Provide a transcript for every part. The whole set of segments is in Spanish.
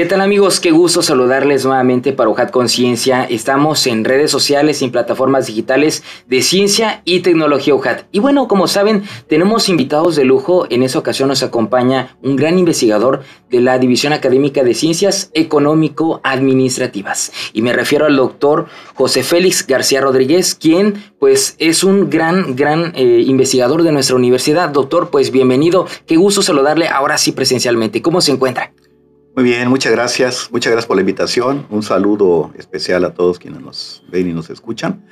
¿Qué tal amigos? Qué gusto saludarles nuevamente para UJAT Conciencia. Estamos en redes sociales y en plataformas digitales de ciencia y tecnología UJAT. Y bueno, como saben, tenemos invitados de lujo. En esa ocasión nos acompaña un gran investigador de la División Académica de Ciencias Económico-Administrativas. Y me refiero al doctor José Félix García Rodríguez, quien pues es un gran, gran eh, investigador de nuestra universidad. Doctor, pues bienvenido. Qué gusto saludarle ahora sí presencialmente. ¿Cómo se encuentra? Muy bien, muchas gracias. Muchas gracias por la invitación. Un saludo especial a todos quienes nos ven y nos escuchan.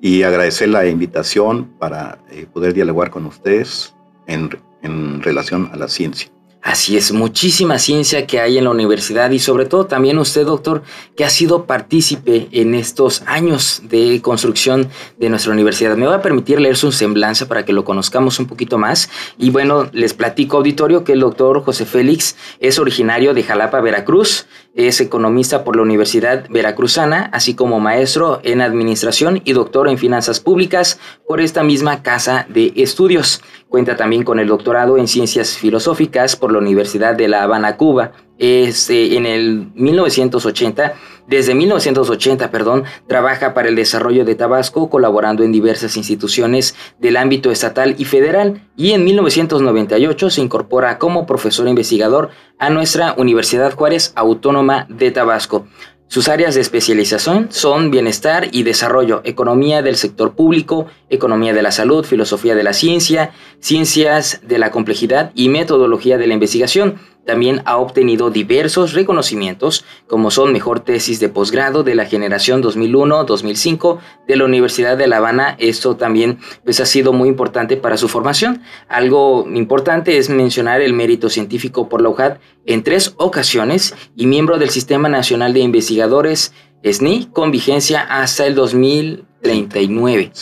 Y agradecer la invitación para eh, poder dialogar con ustedes en, en relación a la ciencia. Así es, muchísima ciencia que hay en la universidad y sobre todo también usted, doctor, que ha sido partícipe en estos años de construcción de nuestra universidad. Me va a permitir leer su semblanza para que lo conozcamos un poquito más. Y bueno, les platico, auditorio, que el doctor José Félix es originario de Jalapa, Veracruz, es economista por la Universidad Veracruzana, así como maestro en administración y doctor en finanzas públicas por esta misma casa de estudios. Cuenta también con el doctorado en ciencias filosóficas por la Universidad de La Habana, Cuba. Este, en el 1980, desde 1980, perdón, trabaja para el desarrollo de Tabasco, colaborando en diversas instituciones del ámbito estatal y federal, y en 1998 se incorpora como profesor investigador a nuestra Universidad Juárez Autónoma de Tabasco. Sus áreas de especialización son bienestar y desarrollo, economía del sector público, economía de la salud, filosofía de la ciencia, ciencias de la complejidad y metodología de la investigación. También ha obtenido diversos reconocimientos, como son mejor tesis de posgrado de la generación 2001-2005 de la Universidad de La Habana. Esto también pues, ha sido muy importante para su formación. Algo importante es mencionar el mérito científico por la UJAD en tres ocasiones y miembro del Sistema Nacional de Investigadores SNI con vigencia hasta el 2039.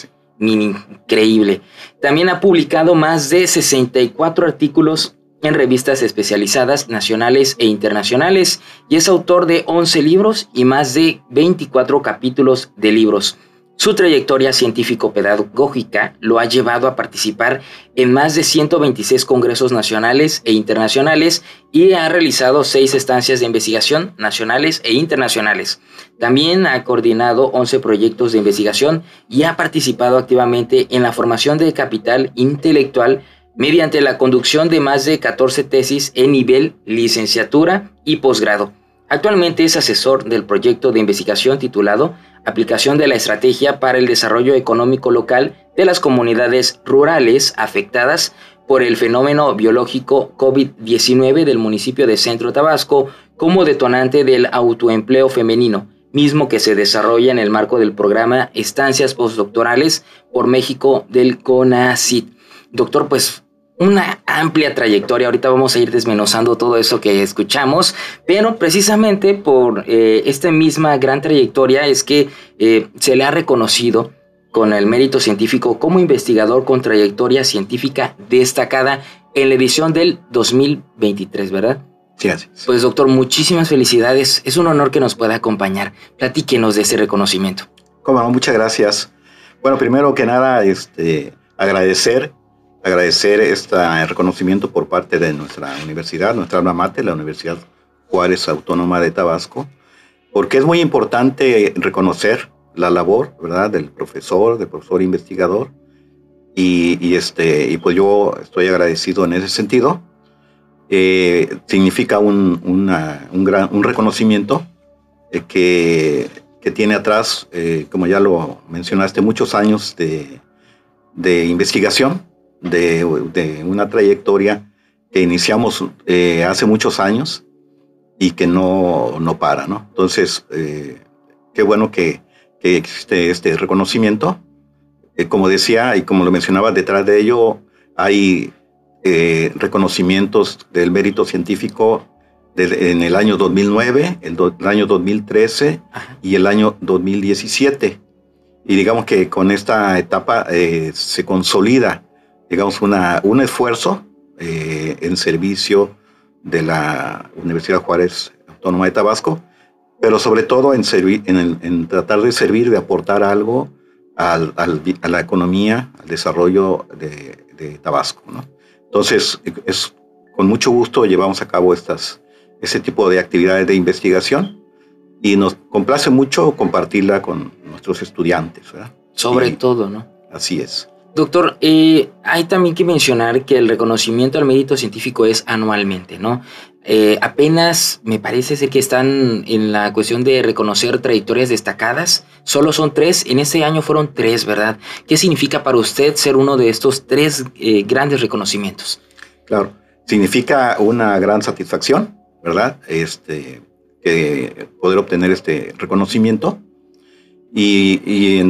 Increíble. También ha publicado más de 64 artículos en revistas especializadas nacionales e internacionales y es autor de 11 libros y más de 24 capítulos de libros. Su trayectoria científico-pedagógica lo ha llevado a participar en más de 126 congresos nacionales e internacionales y ha realizado seis estancias de investigación nacionales e internacionales. También ha coordinado 11 proyectos de investigación y ha participado activamente en la formación de capital intelectual mediante la conducción de más de 14 tesis en nivel licenciatura y posgrado. Actualmente es asesor del proyecto de investigación titulado Aplicación de la Estrategia para el Desarrollo Económico Local de las Comunidades Rurales afectadas por el fenómeno biológico COVID-19 del municipio de Centro Tabasco como detonante del autoempleo femenino, mismo que se desarrolla en el marco del programa Estancias Postdoctorales por México del CONACIT. Doctor, pues una amplia trayectoria. Ahorita vamos a ir desmenuzando todo eso que escuchamos, pero precisamente por eh, esta misma gran trayectoria es que eh, se le ha reconocido con el mérito científico como investigador con trayectoria científica destacada en la edición del 2023, ¿verdad? Sí, así Pues doctor, muchísimas felicidades. Es un honor que nos pueda acompañar. Platíquenos de ese reconocimiento. Cómo muchas gracias. Bueno, primero que nada, este, agradecer agradecer este reconocimiento por parte de nuestra universidad, nuestra alma mater, la Universidad Juárez Autónoma de Tabasco, porque es muy importante reconocer la labor, ¿verdad?, del profesor, del profesor investigador, y, este, y pues yo estoy agradecido en ese sentido. Eh, significa un, gran, un reconocimiento eh, que, que, tiene atrás, eh, como ya lo mencionaste, muchos años de, de investigación de, una trayectoria que iniciamos eh, hace muchos años y que no, no para, ¿no? Entonces, eh, qué bueno que, que, existe este reconocimiento. Eh, como decía y como lo mencionaba, detrás de ello hay reconocimientos del mérito científico en el año 2009, el, año 2013 y el año 2017. Y digamos que con esta etapa eh, se consolida, digamos, una, un esfuerzo eh, en servicio de la Universidad Juárez Autónoma de Tabasco, pero sobre todo en, servir, en, tratar de servir, de aportar algo al, a la economía, al desarrollo de, de Tabasco. ¿no? Entonces, es, con mucho gusto llevamos a cabo estas, ese tipo de actividades de investigación y nos complace mucho compartirla con nuestros estudiantes. Sobre todo, ¿no? Así es. Doctor, eh, hay también que mencionar que el reconocimiento al mérito científico es anualmente, ¿no? Eh, apenas me parece ser que están en la cuestión de reconocer trayectorias destacadas. Solo son tres. En este año fueron tres, ¿verdad? ¿Qué significa para usted ser uno de estos tres eh, grandes reconocimientos? Claro, significa una gran satisfacción, ¿verdad? Este, poder obtener este reconocimiento. Y,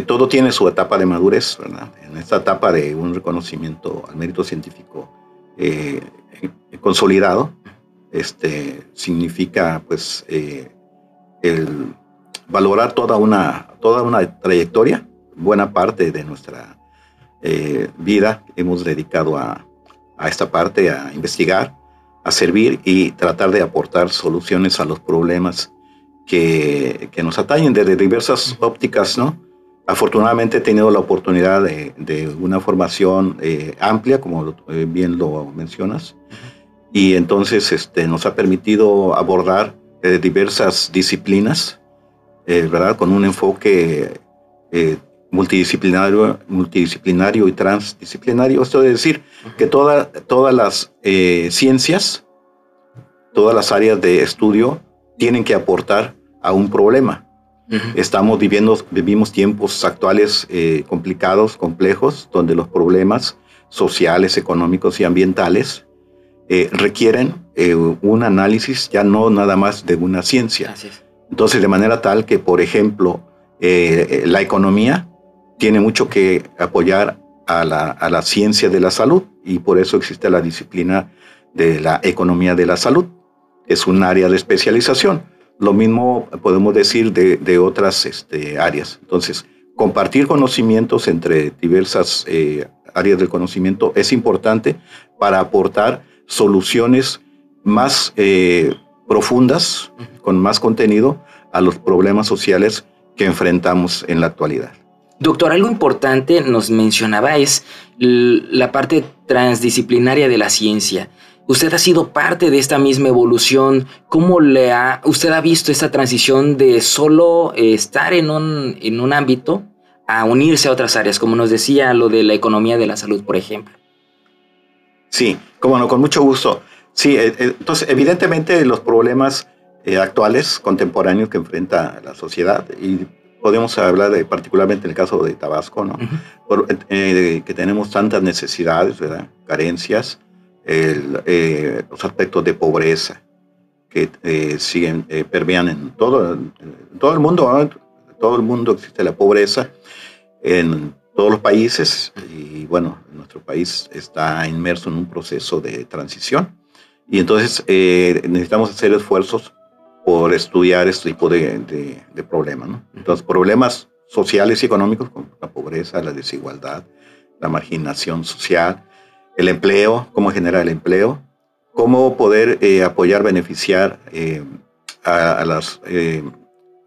todo tiene su etapa de madurez, ¿verdad? En esta etapa de un reconocimiento al mérito científico eh, consolidado, este, significa pues eh, el valorar toda una, toda una trayectoria, buena parte de nuestra eh, vida hemos dedicado a, a, esta parte, a investigar, a servir y tratar de aportar soluciones a los problemas que, que nos atañen desde diversas ópticas, ¿no? Afortunadamente he tenido la oportunidad de, de una formación eh, amplia, como bien lo mencionas, y entonces este, nos ha permitido abordar eh, diversas disciplinas, eh, ¿verdad? Con un enfoque eh, multidisciplinario, multidisciplinario y transdisciplinario. Esto es decir, que toda, todas las ciencias, todas las áreas de estudio tienen que aportar a un problema. Estamos viviendo, vivimos tiempos actuales complicados, complejos, donde los problemas sociales, económicos y ambientales eh, requieren eh, un análisis ya no nada más de una ciencia. Entonces, de manera tal que, por ejemplo, eh, la economía tiene mucho que apoyar a la, a la, ciencia de la salud y por eso existe la disciplina de la economía de la salud. Es un área de especialización. Lo mismo podemos decir de, de otras este, áreas. Entonces, compartir conocimientos entre diversas áreas del conocimiento es importante para aportar soluciones más eh, profundas, con más contenido a los problemas sociales que enfrentamos en la actualidad. Doctor, algo importante nos mencionaba es la parte transdisciplinaria de la ciencia. Usted ha sido parte de esta misma evolución. ¿Cómo le ha, usted ha visto esta transición de solo eh, estar en un, en un ámbito a unirse a otras áreas, como nos decía lo de la economía de la salud, por ejemplo? Sí, como no, con mucho gusto. Sí, eh, eh, entonces evidentemente los problemas eh, actuales, contemporáneos que enfrenta la sociedad, y podemos hablar de, particularmente en el caso de Tabasco, ¿no? que tenemos tantas necesidades, ¿verdad? carencias, los aspectos de pobreza que siguen, permean en todo, todo el mundo, todo el mundo existe la pobreza, en todos los países y bueno, nuestro país está inmerso en un proceso de transición y entonces eh, necesitamos hacer esfuerzos por estudiar este tipo de, de, problemas. ¿no? Entonces, problemas sociales y económicos como la pobreza, la desigualdad, la marginación social, el empleo, cómo generar el empleo, cómo poder eh, apoyar, beneficiar eh, a, las,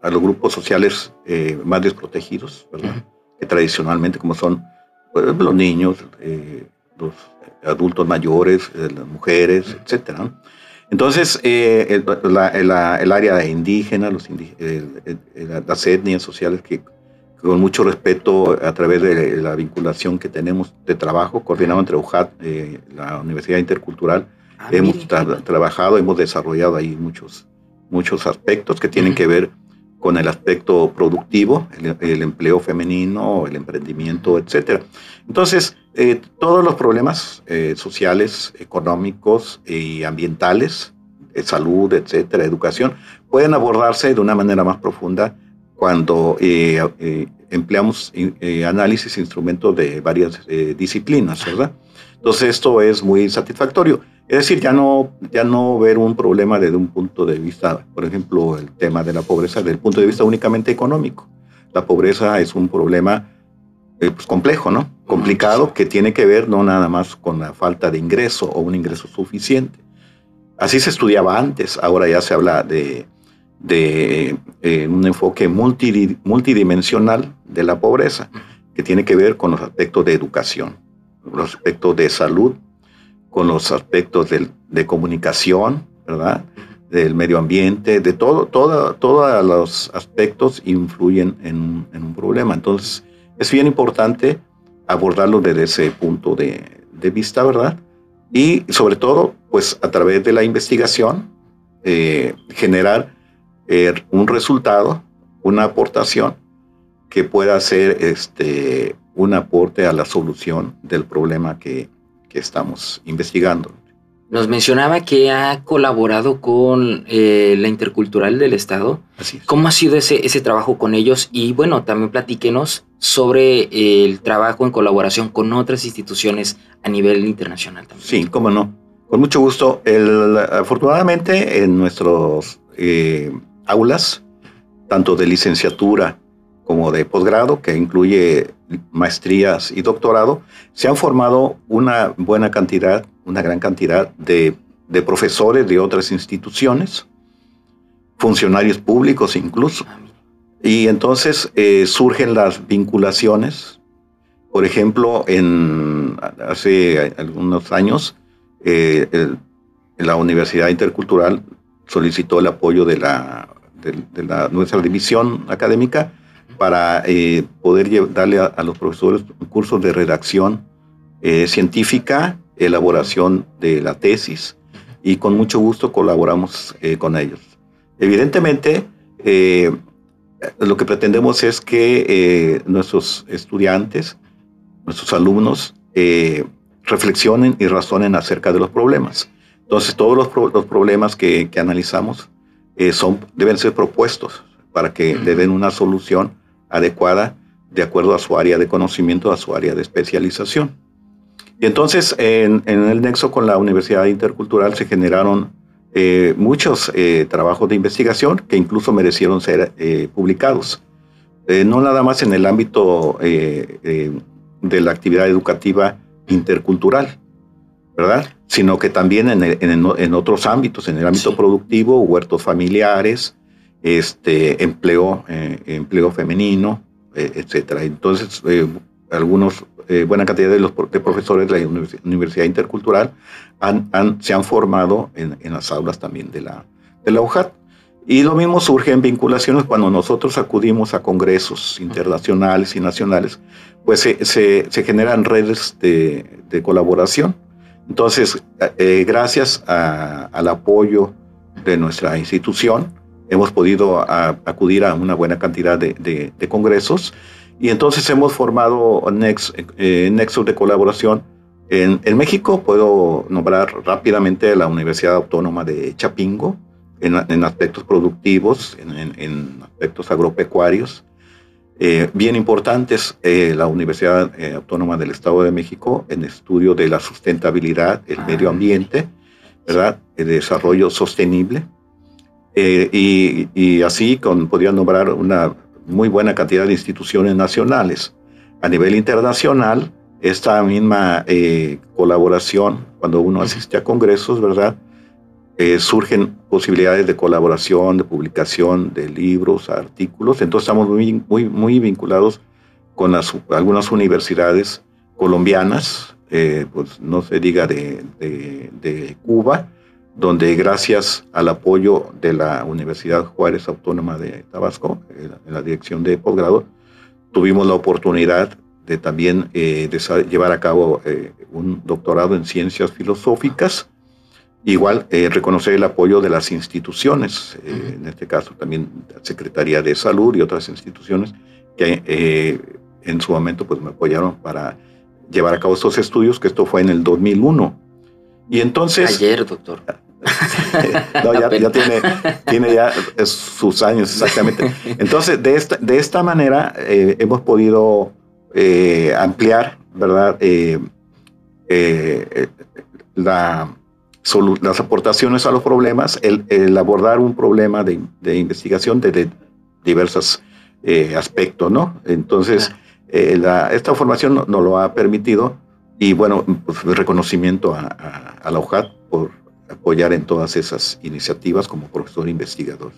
a los grupos sociales más desprotegidos, ¿verdad? que tradicionalmente como son pues, los niños, eh, los adultos mayores, eh, las mujeres, etc. Entonces, eh, el, área indígena, los las etnias sociales que con mucho respeto a través de la vinculación que tenemos de trabajo, coordinado entre UJAT, la Universidad Intercultural, ah, hemos trabajado, hemos desarrollado ahí muchos, muchos aspectos que tienen que ver con el aspecto productivo, el, empleo femenino, el emprendimiento, etc. Entonces, eh, todos los problemas eh, sociales, económicos y ambientales, salud, etcétera, educación, pueden abordarse de una manera más profunda cuando eh, empleamos análisis e instrumentos de varias disciplinas, ¿verdad? Entonces, esto es muy satisfactorio. Es decir, ya no, ya no ver un problema desde un punto de vista, por ejemplo, el tema de la pobreza, desde el punto de vista únicamente económico. La pobreza es un problema eh, pues, complejo, ¿no? Complicado, que tiene que ver no nada más con la falta de ingreso o un ingreso suficiente. Así se estudiaba antes, ahora ya se habla de, de eh, un enfoque multidimensional de la pobreza, que tiene que ver con los aspectos de educación, los aspectos de salud, con los aspectos de, comunicación, ¿verdad? Del medio ambiente, de todo, todos los aspectos influyen en, un problema. Entonces, es bien importante abordarlo desde ese punto de, vista, ¿verdad? Y sobre todo, pues a través de la investigación, eh, generar eh, un resultado, una aportación que pueda ser este, un aporte a la solución del problema que, estamos investigando. Nos mencionaba que ha colaborado con eh, la Intercultural del Estado. Así ¿Cómo ha sido ese, ese trabajo con ellos? Y bueno, también platíquenos sobre el trabajo en colaboración con otras instituciones a nivel internacional. También. Sí, cómo no. Con mucho gusto. afortunadamente, en nuestros eh, aulas, tanto de licenciatura como de posgrado, que incluye maestrías y doctorado, se han formado una buena cantidad, una gran cantidad de, profesores de otras instituciones, funcionarios públicos incluso. Y entonces eh, surgen las vinculaciones. Por ejemplo, en, hace algunos años, eh, la Universidad Intercultural solicitó el apoyo de, la, de la, nuestra división académica para eh, poder darle a, los profesores cursos de redacción eh, científica, elaboración de la tesis, y con mucho gusto colaboramos eh, con ellos. Evidentemente, lo que pretendemos es que nuestros estudiantes, nuestros alumnos, reflexionen y razonen acerca de los problemas. Entonces, todos los, problemas que, analizamos son, deben ser propuestos para que le den una solución adecuada de acuerdo a su área de conocimiento, a su área de especialización. Y entonces, en, el nexo con la Universidad Intercultural se generaron eh, muchos eh, trabajos de investigación que incluso merecieron ser eh, publicados. no nada más en el ámbito de la actividad educativa intercultural, ¿verdad? Sino que también en, otros ámbitos, en el ámbito productivo, huertos familiares, este, empleo, eh, empleo femenino, eh, etcétera. Entonces, eh, algunos, buena cantidad de los profesores de la Universidad Intercultural han, se han formado en, las aulas también de la, de la UJAT. Y lo mismo surge en vinculaciones cuando nosotros acudimos a congresos internacionales y nacionales, pues se, se, generan redes de, de, colaboración. Entonces, gracias al apoyo de nuestra institución, hemos podido acudir a una buena cantidad de, congresos y entonces hemos formado eh, nexos de colaboración. En, México puedo nombrar rápidamente la Universidad Autónoma de Chapingo en, aspectos productivos, en, aspectos agropecuarios. Eh, bien importantes, eh, la Universidad Autónoma del Estado de México en estudio de la sustentabilidad, el medio ah. ambiente, ¿verdad? el desarrollo sostenible eh, y, así con, podría nombrar una muy buena cantidad de instituciones nacionales. A nivel internacional, esta misma eh, colaboración, cuando uno asiste a congresos, ¿verdad? Eh, surgen posibilidades de colaboración, de publicación de libros, artículos. Entonces estamos muy, muy, muy vinculados con las, algunas universidades colombianas, pues no se diga de, de, de Cuba, donde gracias al apoyo de la Universidad Juárez Autónoma de Tabasco, en la dirección de posgrado, tuvimos la oportunidad de también eh, llevar a cabo eh, un doctorado en ciencias filosóficas. Igual, eh, reconocer el apoyo de las instituciones, en este caso también la Secretaría de Salud y otras instituciones que en su momento pues, me apoyaron para llevar a cabo estos estudios, que esto fue en el 2001. Y entonces... Ayer, doctor. no, ya, tiene, tiene ya sus años exactamente. Entonces, de esta, de esta manera eh, hemos podido eh, ampliar, ¿verdad? Eh, la las aportaciones a los problemas, el, abordar un problema de, investigación desde diversos eh, aspectos, ¿no? Entonces, eh, esta formación nos no lo ha permitido y bueno, pues, reconocimiento a, a, la UJAT por apoyar en todas esas iniciativas como profesor investigador.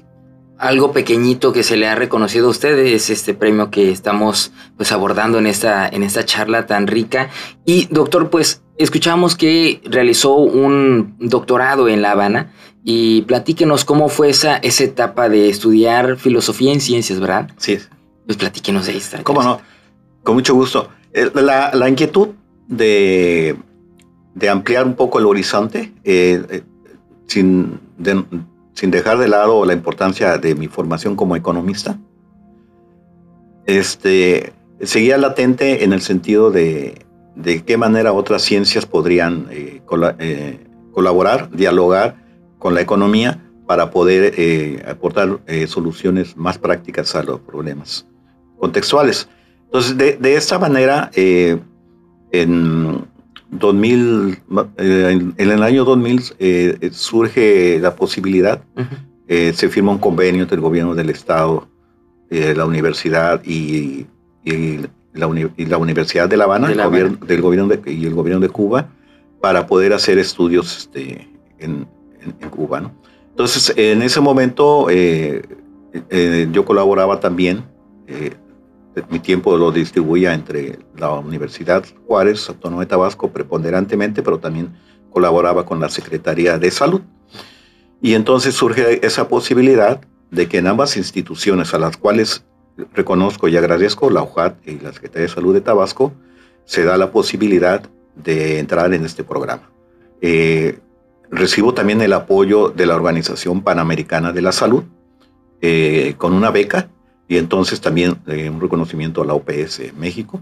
Algo pequeñito que se le ha reconocido a usted es este premio que estamos pues abordando en esta, en esta charla tan rica. Y doctor, pues escuchamos que realizó un doctorado en La Habana y platíquenos cómo fue esa, esa etapa de estudiar filosofía en ciencias, ¿verdad? Sí. Pues platíquenos de esta. ¿Cómo no? Con mucho gusto. La, la inquietud de, de, ampliar un poco el horizonte, eh, eh, sin, sin dejar de lado la importancia de mi formación como economista, este, seguía latente en el sentido de, de qué manera otras ciencias podrían eh, colaborar, dialogar con la economía para poder aportar soluciones más prácticas a los problemas contextuales. Entonces, de, de esta manera, en 2000, eh, en, el año 2000 eh, surge la posibilidad, eh, se firma un convenio entre el gobierno del estado, la universidad y, la, Universidad de La Habana, del gobierno y el gobierno de Cuba, para poder hacer estudios este, en, Cuba. Entonces, en ese momento yo colaboraba también mi tiempo lo distribuía entre la Universidad Juárez, Autónoma de Tabasco, preponderantemente, pero también colaboraba con la Secretaría de Salud. Y entonces surge esa posibilidad de que en ambas instituciones a las cuales reconozco y agradezco, la UJAT y la Secretaría de Salud de Tabasco, se da la posibilidad de entrar en este programa. Eh, recibo también el apoyo de la Organización Panamericana de la Salud eh, con una beca y entonces también eh, un reconocimiento a la OPS México.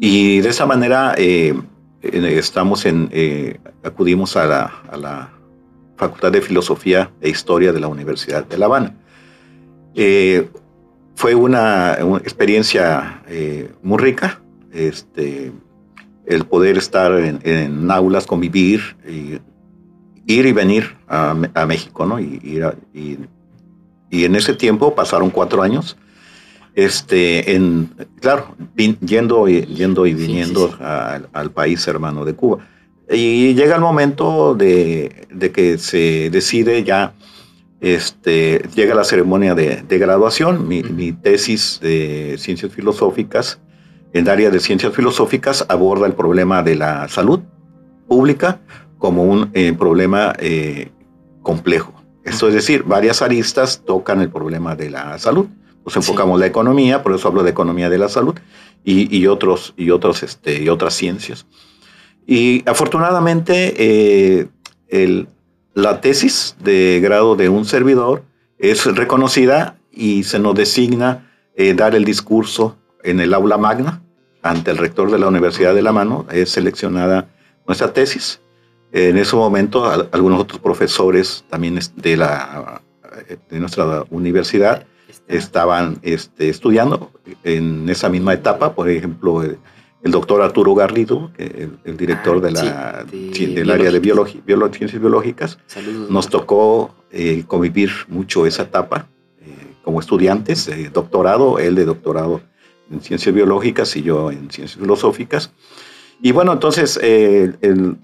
Y de esa manera estamos en, acudimos a la, a la, Facultad de Filosofía e Historia de la Universidad de La Habana. Fue una, una experiencia muy rica, este, el poder estar en, en aulas, convivir, y, ir y venir a, a México, ¿no? Y, y y en ese tiempo pasaron cuatro años, este, en, claro, yendo, y, yendo y viniendo al país hermano de Cuba. Y llega el momento de, de que se decide ya, este, llega la ceremonia de, de graduación, mi, mi, tesis de ciencias filosóficas, en el área de ciencias filosóficas, aborda el problema de la salud pública como un eh, problema eh, complejo. Esto es decir, varias aristas tocan el problema de la salud. Nos enfocamos la economía, por eso hablo de economía de la salud y, otros, y, otros, este, y otras ciencias. Y afortunadamente, eh, el, la tesis de grado de un servidor es reconocida y se nos designa eh, dar el discurso en el aula magna ante el rector de la Universidad de La Mano. Es seleccionada nuestra tesis en ese momento, algunos otros profesores también de, la, de nuestra universidad estaban este, estudiando en esa misma etapa. Por ejemplo, el, doctor Arturo Garrido, el, director ah, de la, del área de biología, ciencias biológicas, nos tocó eh, convivir mucho esa etapa eh, como estudiantes, de doctorado, él de doctorado en ciencias biológicas y yo en ciencias filosóficas. Y bueno, entonces eh, el,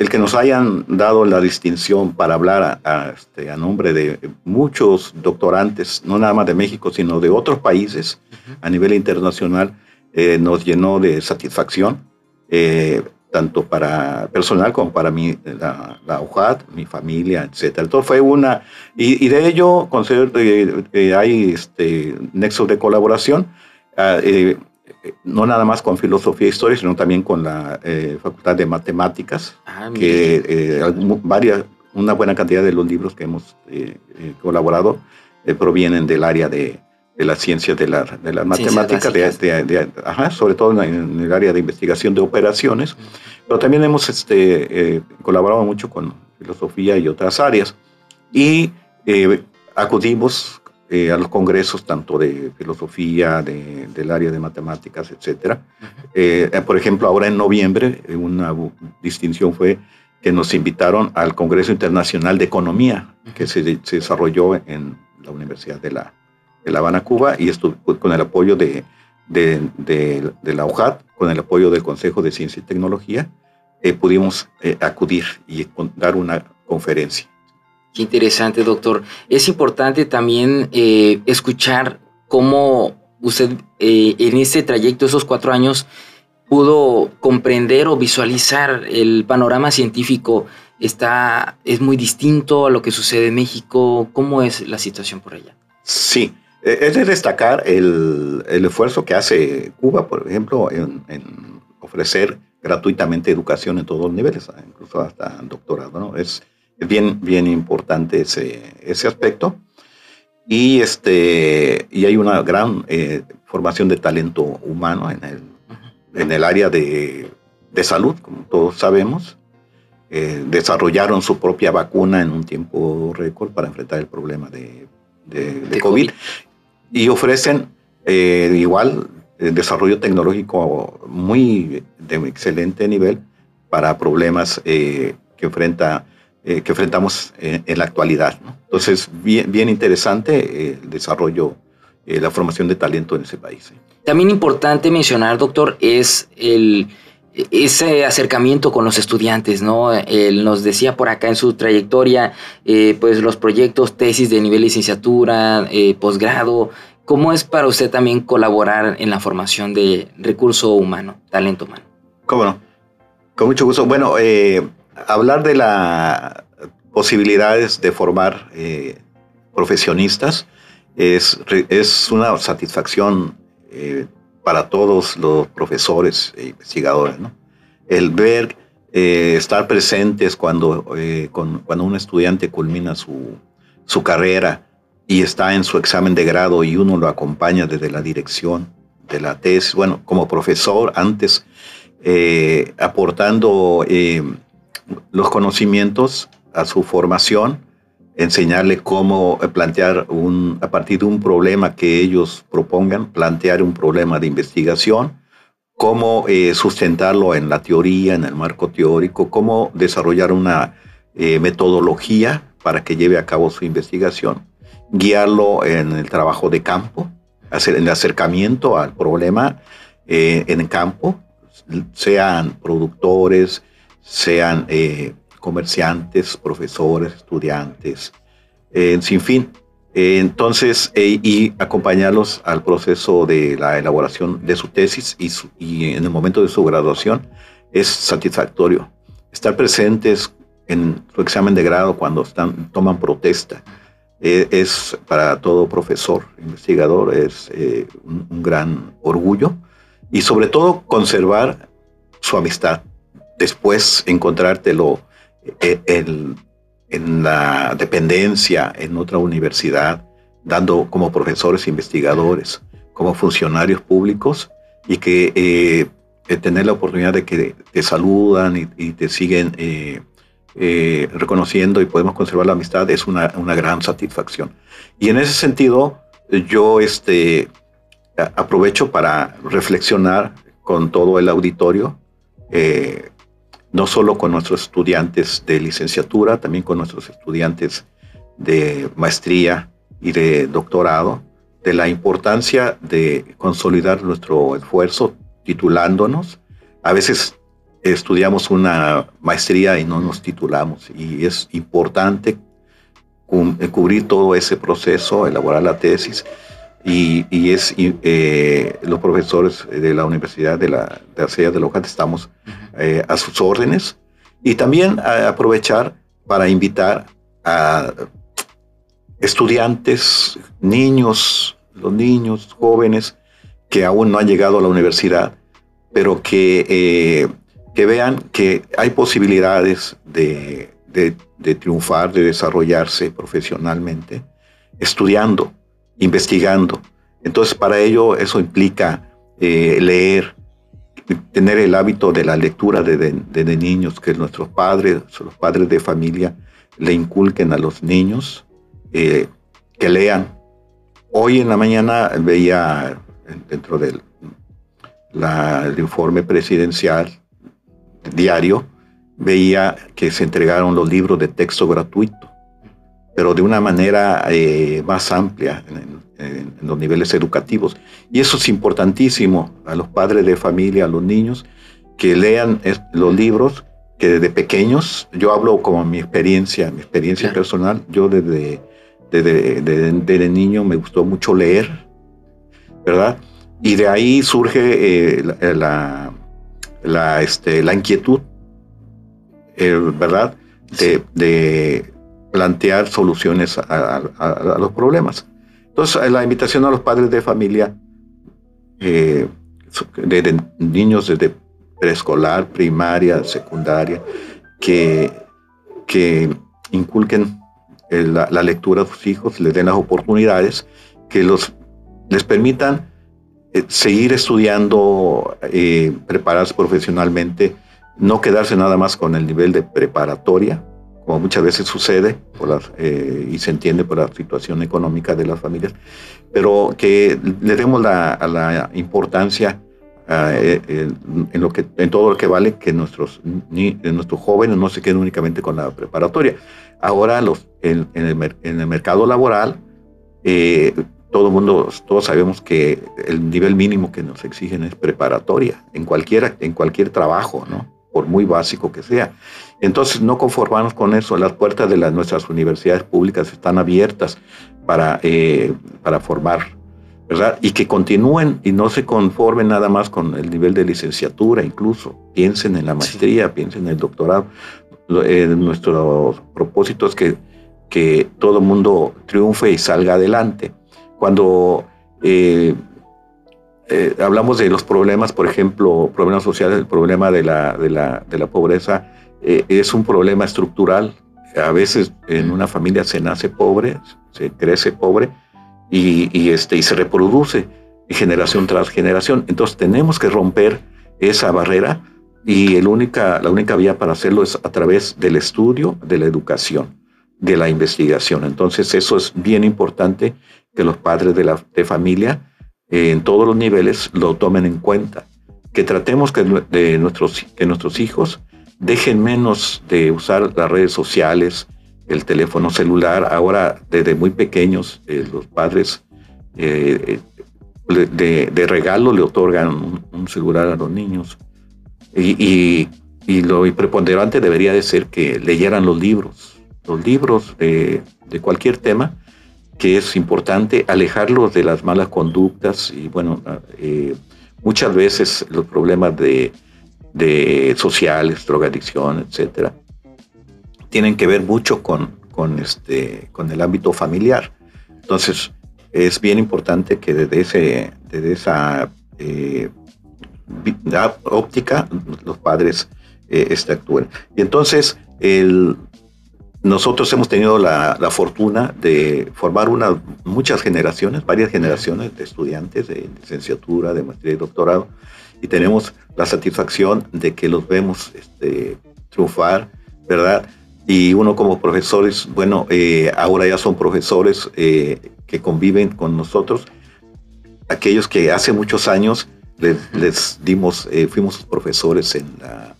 el que nos hayan dado la distinción para hablar a, este, a, nombre de muchos doctorantes, no nada más de México, sino de otros países a nivel internacional, eh, nos llenó de satisfacción, eh, tanto para personal como para mí, la, la UJAT, mi familia, etc. Entonces fue una, y, de ello considero que hay este, nexos de colaboración. Ah, eh, no nada más con filosofía e historia, sino también con la eh, Facultad de Matemáticas, ah, que eh, varias, una buena cantidad de los libros que hemos eh, colaborado provienen del área de, de las ciencias de, la, de las matemáticas, sobre todo en, el área de investigación de operaciones, pero también hemos este, colaborado mucho con filosofía y otras áreas. Y acudimos eh, a los congresos tanto de filosofía, de, del área de matemáticas, etc. Eh, por ejemplo, ahora en noviembre, una distinción fue que nos invitaron al Congreso Internacional de Economía, que se, desarrolló en la Universidad de La, de la Habana, Cuba, y con el apoyo de, de, la UJAT, con el apoyo del Consejo de Ciencia y Tecnología, eh, pudimos eh, acudir y dar una conferencia. Qué interesante, doctor. Es importante también eh, escuchar cómo usted en este trayecto, esos cuatro años, pudo comprender o visualizar el panorama científico está es muy distinto a lo que sucede en México. ¿Cómo es la situación por allá? Sí, es de destacar el, el esfuerzo que hace Cuba, por ejemplo, en, ofrecer gratuitamente educación en todos los niveles, incluso hasta doctorado. ¿no? Es bien, bien importante ese, ese aspecto. Y, este, y hay una gran eh, formación de talento humano en el, en el área de, de salud, como todos sabemos. Eh, desarrollaron su propia vacuna en un tiempo récord para enfrentar el problema de, de, COVID. Y ofrecen eh, igual eh, desarrollo tecnológico muy de excelente nivel para problemas que, enfrenta, que enfrentamos en, la actualidad. Entonces, bien, bien interesante el desarrollo, la formación de talento en ese país. También importante mencionar, doctor, es el ese acercamiento con los estudiantes, ¿no? Él nos decía por acá en su trayectoria, eh, pues los proyectos, tesis de nivel licenciatura, eh, posgrado. ¿Cómo es para usted también colaborar en la formación de recurso humano, talento humano? ¿Cómo no? Con mucho gusto. Bueno, eh, hablar de las posibilidades de formar profesionistas es, es una satisfacción para todos los profesores e investigadores. El ver, eh, estar presentes cuando, eh, cuando un estudiante culmina su, su carrera y está en su examen de grado y uno lo acompaña desde la dirección de la tesis, bueno, como profesor antes, eh, aportando los conocimientos a su formación enseñarle cómo eh, plantear un, a partir de un problema que ellos propongan, plantear un problema de investigación, cómo eh, sustentarlo en la teoría, en el marco teórico, cómo desarrollar una eh, metodología para que lleve a cabo su investigación, guiarlo en el trabajo de campo, hacer el acercamiento al problema en campo, sean productores, sean comerciantes, profesores, estudiantes, en sin fin. entonces, eh, y acompañarlos al proceso de la elaboración de su tesis y, y, en el momento de su graduación es satisfactorio. Estar presentes en su examen de grado cuando están, toman protesta eh, es para todo profesor, investigador, es eh, un, un gran orgullo y sobre todo conservar su amistad. Después encontrártelo eh, en, en la dependencia, en otra universidad, dando como profesores investigadores, como funcionarios públicos, y que eh, tener la oportunidad de que te saludan y, te siguen eh, reconociendo y podemos conservar la amistad es una, una, gran satisfacción. Y en ese sentido, yo este, aprovecho para reflexionar con todo el auditorio no solo con nuestros estudiantes de licenciatura, también con nuestros estudiantes de maestría y de doctorado, de la importancia de consolidar nuestro esfuerzo titulándonos. A veces estudiamos una maestría y no nos titulamos y es importante cubrir todo ese proceso, elaborar la tesis y, es eh, los profesores de la Universidad de la de de Loja estamos eh, a sus órdenes. Y también aprovechar para invitar a estudiantes, niños, los niños, jóvenes que aún no han llegado a la universidad, pero que, eh, que vean que hay posibilidades de, de, de triunfar, de desarrollarse profesionalmente, estudiando investigando. Entonces, para ello, eso implica eh, leer, tener el hábito de la lectura de, niños, que nuestros padres, los padres de familia, le inculquen a los niños eh, que lean. Hoy en la mañana veía dentro del informe presidencial diario, veía que se entregaron los libros de texto gratuito, pero de una manera eh, más amplia en, los niveles educativos. Y eso es importantísimo a los padres de familia, a los niños, que lean los libros que desde pequeños, yo hablo como mi experiencia, mi experiencia personal, yo desde, desde, niño me gustó mucho leer, ¿verdad? Y de ahí surge eh, la, la, este, la inquietud, eh, ¿verdad? De, plantear soluciones a, los problemas. Entonces, la invitación a los padres de familia, eh, de, niños desde preescolar, primaria, secundaria, que, que inculquen la, lectura a sus hijos, les den las oportunidades, que los, les permitan eh, seguir estudiando, eh, prepararse profesionalmente, no quedarse nada más con el nivel de preparatoria, como muchas veces sucede por eh, y se entiende por la situación económica de las familias, pero que le demos la, importancia en, lo que, en todo lo que vale que nuestros, nuestros jóvenes no se queden únicamente con la preparatoria. Ahora los, en, el, mercado laboral, todo mundo, todos sabemos que el nivel mínimo que nos exigen es preparatoria en en cualquier trabajo, ¿no? Por muy básico que sea. Entonces, no conformarnos con eso. Las puertas de las, nuestras universidades públicas están abiertas para, eh, para formar, ¿verdad? Y que continúen y no se conformen nada más con el nivel de licenciatura, incluso. Piensen en la maestría, piensen en el doctorado. Eh, nuestro propósito es que, que todo mundo triunfe y salga adelante cuando eh, eh, hablamos de los problemas, por ejemplo, problemas sociales, el problema de la, de la, de la pobreza eh, es un problema estructural. A veces en una familia se nace pobre, se crece pobre y, y, este, y se reproduce generación tras generación. Entonces tenemos que romper esa barrera y el única, la única vía para hacerlo es a través del estudio, de la educación, de la investigación. Entonces eso es bien importante que los padres de, la, de familia en todos los niveles lo tomen en cuenta. Que tratemos que, de nuestros, que nuestros hijos dejen menos de usar las redes sociales, el teléfono celular. Ahora, desde muy pequeños, eh, los padres eh, de, regalo le otorgan un, celular a los niños. Y, y, lo preponderante debería de ser que leyeran los libros, los libros de, de cualquier tema, que es importante alejarlos de las malas conductas y bueno, eh, muchas veces los problemas de, sociales, drogadicción, etcétera, tienen que ver mucho con, con, este, con el ámbito familiar. Entonces, es bien importante que desde, desde esa eh, óptica los padres eh, este, actúen. Y entonces, el, nosotros hemos tenido la, fortuna de formar una, muchas generaciones, varias generaciones de estudiantes de licenciatura, de maestría y doctorado, y tenemos la satisfacción de que los vemos este, triunfar, ¿verdad? Y uno como profesores, bueno, eh, ahora ya son profesores eh, que conviven con nosotros, aquellos que hace muchos años les, les dimos, eh, fuimos profesores en la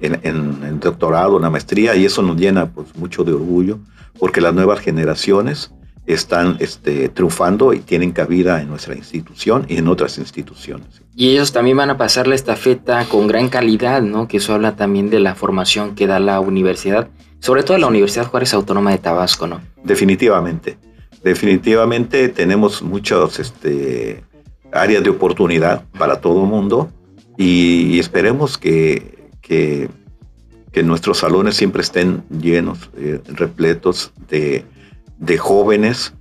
en, en, doctorado, en la maestría, y eso nos llena pues, mucho de orgullo, porque las nuevas generaciones están este, triunfando y tienen cabida en nuestra institución y en otras instituciones. Y ellos también van a pasar la estafeta con gran calidad, ¿no? Que eso habla también de la formación que da la universidad, sobre todo la Universidad Juárez Autónoma de Tabasco, ¿no? Definitivamente, definitivamente tenemos muchas este, áreas de oportunidad para todo el mundo y esperemos que que, nuestros salones siempre estén llenos, eh, repletos de, jóvenes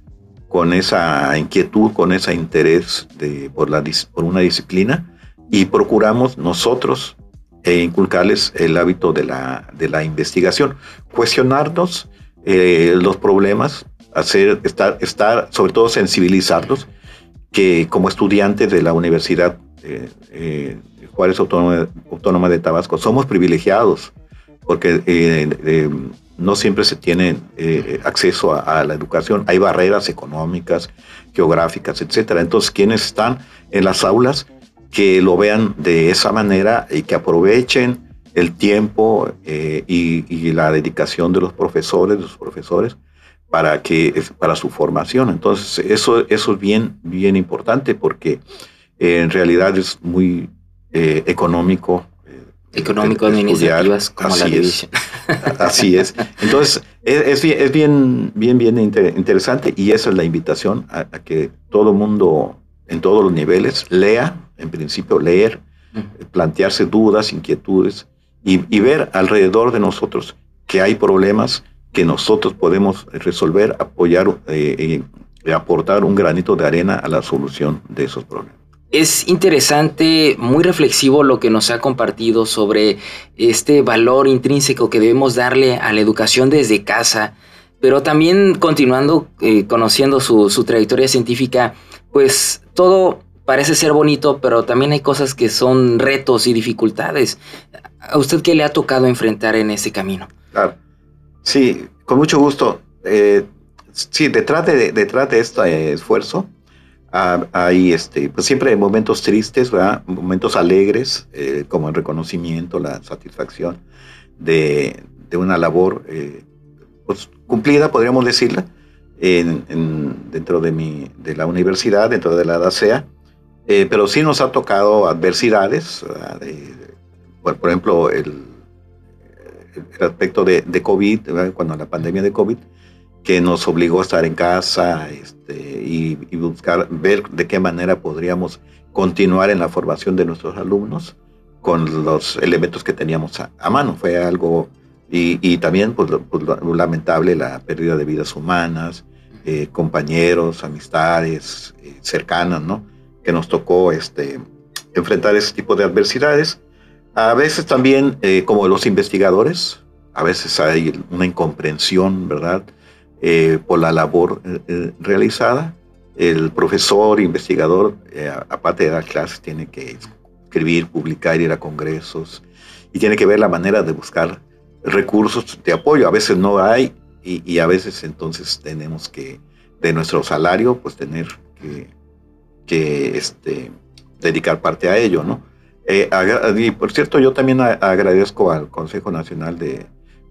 con esa inquietud, con ese interés de, por, la, por una disciplina. Y procuramos nosotros e inculcarles el hábito de la, de la investigación, cuestionarnos eh, los problemas, hacer, estar, estar, sobre todo sensibilizarlos, que como estudiantes de la universidad Juárez Autónoma, de Tabasco, somos privilegiados porque eh, no siempre se tiene eh, acceso a, la educación. Hay barreras económicas, geográficas, etcétera. Entonces, quienes están en las aulas, que lo vean de esa manera y que aprovechen el tiempo eh, y, la dedicación de los profesores, de los profesores, para, que, para su formación. Entonces, eso, eso es bien, bien importante porque en realidad es muy eh, económico. Económico de iniciativas como así la Es. Así es. Entonces, es, es, bien, bien, bien interesante y esa es la invitación a, a que todo mundo en todos los niveles lea, en principio leer, plantearse dudas, inquietudes y, ver alrededor de nosotros que hay problemas que nosotros podemos resolver, apoyar, eh, eh, aportar un granito de arena a la solución de esos problemas. Es interesante, muy reflexivo lo que nos ha compartido sobre este valor intrínseco que debemos darle a la educación desde casa, pero también continuando eh, conociendo su, su trayectoria científica, pues todo parece ser bonito, pero también hay cosas que son retos y dificultades. ¿A usted qué le ha tocado enfrentar en ese camino? Sí, con mucho gusto. Eh, sí, detrás de, detrás de este esfuerzo hay este, pues siempre momentos tristes, momentos alegres, eh, como el reconocimiento, la satisfacción de, una labor eh, pues, cumplida, podríamos decirla, dentro de, mi, de la universidad, dentro de la DACEA eh, pero sí nos ha tocado adversidades, por, ejemplo, el, aspecto de, COVID, cuando la pandemia de COVID, que nos obligó a estar en casa este, y, buscar, ver de qué manera podríamos continuar en la formación de nuestros alumnos con los elementos que teníamos a, mano. Fue algo, y, también pues, pues lamentable la pérdida de vidas humanas, eh, compañeros, amistades eh, cercanas, ¿no? que nos tocó este, enfrentar ese tipo de adversidades. A veces también, eh, como los investigadores, a veces hay una incomprensión, ¿verdad?, eh, por la labor eh, realizada. El profesor, investigador, aparte de dar clases, tiene que escribir, publicar, ir a congresos y tiene que ver la manera de buscar recursos de apoyo. A veces no hay y, y a veces entonces tenemos que, de nuestro salario, pues tener que que este, dedicar parte a ello, ¿no? Eh, y por cierto, yo también agradezco al Consejo Nacional de,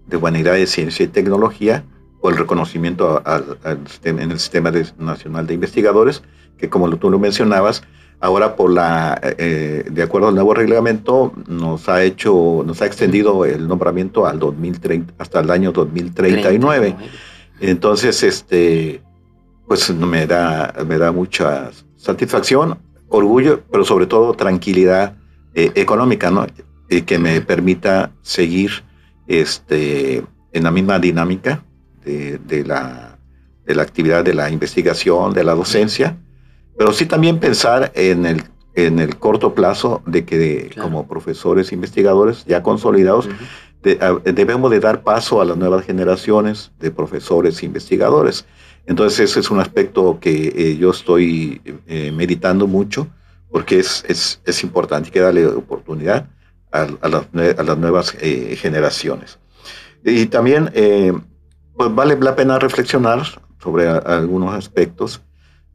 de Humanidades, Ciencia y Tecnología por el reconocimiento en el Sistema Nacional de Investigadores, que como tú lo mencionabas, ahora por la, eh, de acuerdo al nuevo reglamento, nos ha hecho, nos ha extendido el nombramiento al 2030, hasta el año 2039. Entonces, este, pues me da, me da muchas satisfacción, orgullo, pero sobre todo tranquilidad eh, económica, ¿no? Y que me permita seguir este, en la misma dinámica de, la, de la actividad de la investigación, de la docencia, pero sí también pensar en el, en el corto plazo de que como profesores investigadores ya consolidados, debemos de dar paso a las nuevas generaciones de profesores investigadores. Entonces ese es un aspecto que eh, yo estoy eh, meditando mucho porque es, es, es, importante que darle oportunidad a, las, nuevas eh, generaciones. Y también pues vale la pena reflexionar sobre algunos aspectos,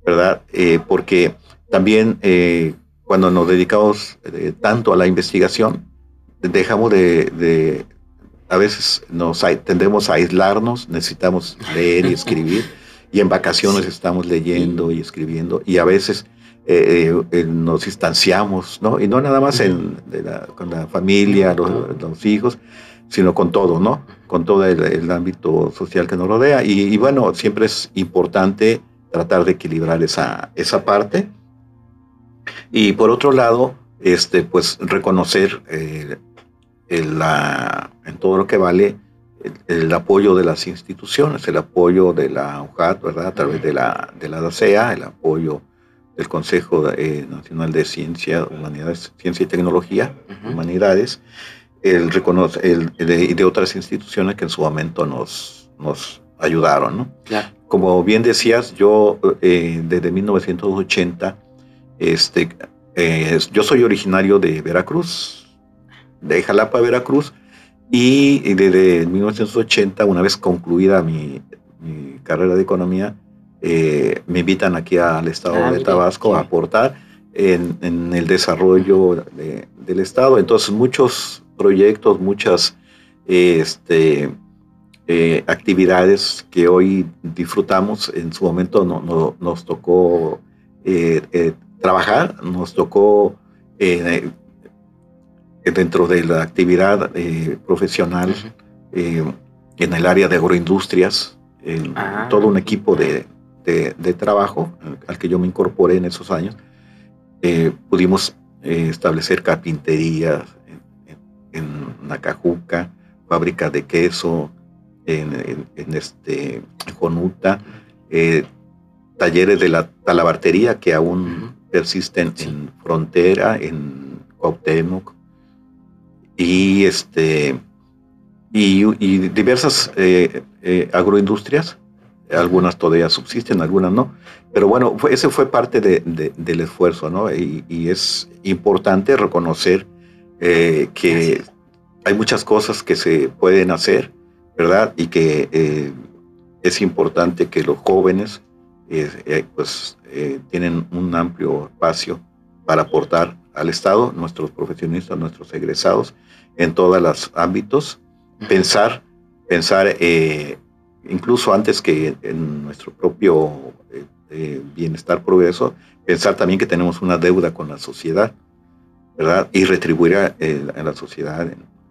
¿verdad? porque también cuando nos dedicamos tanto a la investigación, dejamos de, de a veces nos tendemos a aislarnos, necesitamos leer y escribir y en vacaciones estamos leyendo y escribiendo y a veces eh, eh, nos distanciamos, ¿no? Y no nada más en, con la familia, los, hijos, sino con todo, ¿no? Con todo el, ámbito social que nos rodea. Y, bueno, siempre es importante tratar de equilibrar esa, esa parte. Y por otro lado, este, pues reconocer eh, la, en todo lo que vale el, apoyo de las instituciones, el apoyo de la UJAT, ¿verdad? A través de la, de la DACEA, el apoyo del Consejo eh, Nacional de Ciencia, Humanidades, Ciencia y Tecnología, Humanidades, el, el, de, de, otras instituciones que en su momento nos, nos ayudaron, ¿no? Como bien decías, yo eh, desde 1980, este, eh, yo soy originario de Veracruz, de Jalapa, Veracruz, y desde 1980, una vez concluida mi, carrera de economía, eh, me invitan aquí al estado ah, de Tabasco a aportar en, el desarrollo del estado. Entonces muchos proyectos, muchas este, eh, actividades que hoy disfrutamos. En su momento no, no, nos tocó eh, eh, trabajar, nos tocó dentro de la actividad profesional en el área de agroindustrias, ah. todo un equipo de, de, trabajo al que yo me incorporé en esos años. pudimos establecer carpinterías en, Nacajuca, fábrica de queso, en, este Jonuta, eh, talleres de la talabartería que aún persisten en Frontera, en Cuauhtémoc, y este y, diversas eh, eh, agroindustrias, algunas todavía subsisten, algunas no, pero bueno, ese fue parte del esfuerzo, ¿no? Y, es importante reconocer que hay muchas cosas que se pueden hacer ¿verdad? Y que eh, es importante que los jóvenes eh, eh, pues tienen un amplio espacio para aportar al Estado, nuestros profesionistas, nuestros egresados, en todos los ámbitos, pensar, pensar incluso antes que en nuestro propio bienestar, progreso, pensar también que tenemos una deuda con la sociedad, ¿verdad? Y retribuir a, a la sociedad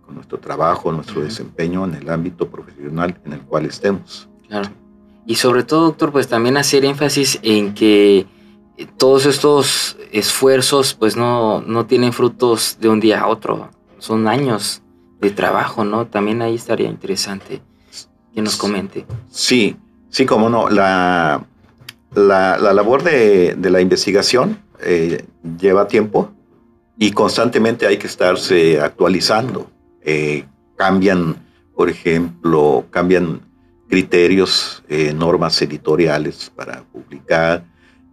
con nuestro trabajo, nuestro desempeño en el ámbito profesional en el cual estemos. Claro. Y sobre todo, doctor, pues también hacer énfasis en que eh, todos estos esfuerzos pues no, no tienen frutos de un día a otro, son años de trabajo, ¿no? También ahí estaría interesante que nos comente. Sí, sí, como no, la, la, labor de, de, la investigación eh, lleva tiempo y constantemente hay que estarse actualizando. Eh, cambian, por ejemplo, cambian criterios, eh, normas editoriales para publicar,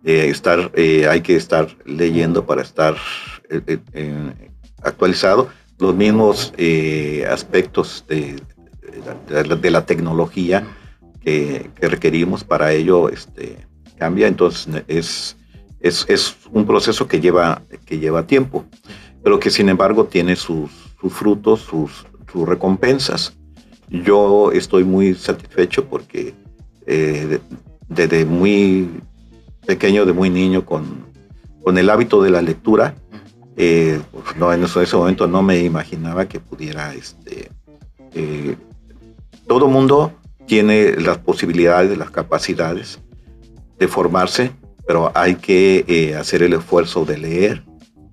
eh, estar, hay que estar leyendo para estar actualizado. Los mismos aspectos de, de, la, tecnología que, requerimos para ello este, cambia, entonces es, es, es, un proceso que lleva, que lleva tiempo, pero que sin embargo tiene sus, sus frutos, sus, sus recompensas. Yo estoy muy satisfecho porque eh, desde muy pequeño, de muy niño, con, con el hábito de la lectura, eh, pues, no, en ese, momento no me imaginaba que pudiera, este, eh, todo mundo tiene las posibilidades, las capacidades de formarse, pero hay que hacer el esfuerzo de leer,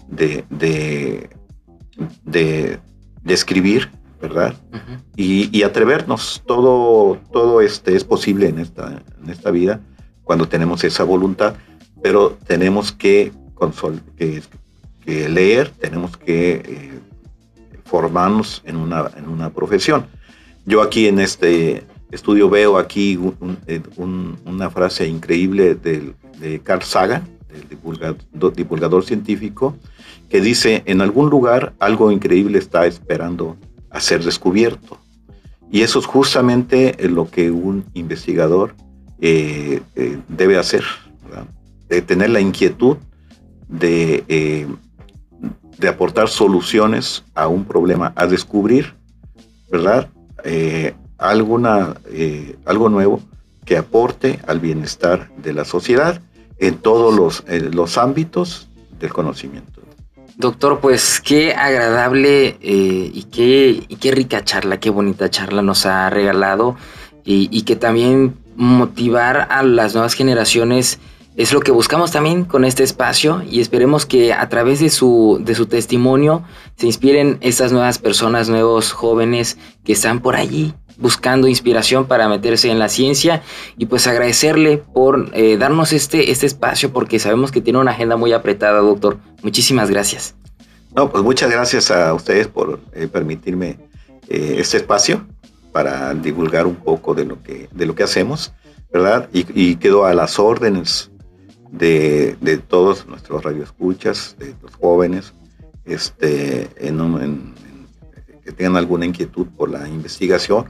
de, de, de, escribir, ¿verdad? y, atrevernos. Todo, todo este es posible en esta, en esta vida cuando tenemos esa voluntad, pero tenemos que, que, leer, tenemos que eh, formarnos en una, en una profesión. Yo aquí en este estudio veo aquí una frase increíble de, de Carl Sagan, el divulgador, científico, que dice, en algún lugar algo increíble está esperando a ser descubierto. Y eso es justamente lo que un investigador eh, eh, debe hacer, de tener la inquietud de, eh, de, aportar soluciones a un problema, a descubrir, ¿verdad? alguna, algo nuevo que aporte al bienestar de la sociedad en todos los, los ámbitos del conocimiento. Doctor, pues qué agradable eh, y, qué, qué rica charla, qué bonita charla nos ha regalado y, que también motivar a las nuevas generaciones es lo que buscamos también con este espacio y esperemos que a través de su, de su testimonio se inspiren estas nuevas personas, nuevos jóvenes que están por allí buscando inspiración para meterse en la ciencia y pues agradecerle por eh, darnos este, este espacio porque sabemos que tiene una agenda muy apretada, doctor. Muchísimas gracias. No, pues muchas gracias a ustedes por eh, permitirme eh, este espacio para divulgar un poco de lo que, de lo que hacemos, ¿verdad? Y, quedo a las órdenes de, de, todos nuestros radioescuchas, de los jóvenes, este, en, que tengan alguna inquietud por la investigación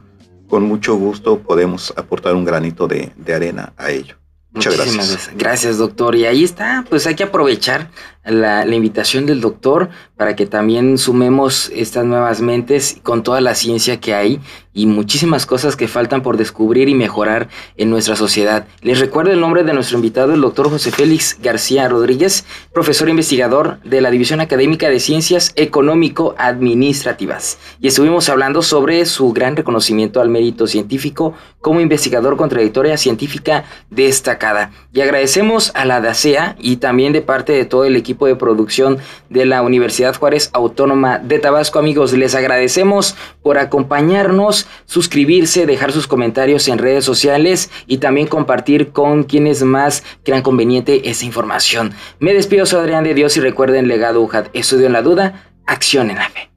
con mucho gusto podemos aportar un granito de, arena a ello. Muchas gracias. Gracias, doctor. Y ahí está, pues hay que aprovechar, la, invitación del doctor para que también sumemos estas nuevas mentes con toda la ciencia que hay y muchísimas cosas que faltan por descubrir y mejorar en nuestra sociedad. Les recuerdo el nombre de nuestro invitado, el doctor José Félix García Rodríguez, profesor investigador de la División Académica de Ciencias Económico-Administrativas. Y estuvimos hablando sobre su gran reconocimiento al mérito científico como investigador con trayectoria científica destacada. Y agradecemos a la DACEA y también de parte de todo el equipo de producción de la Universidad Juárez Autónoma de Tabasco. Amigos, les agradecemos por acompañarnos suscribirse, dejar sus comentarios en redes sociales y también compartir con quienes más crean conveniente esa información. Me despido, soy Adrián de Dios y recuerden Legado UJAD, estudio en la duda, acción en la fe.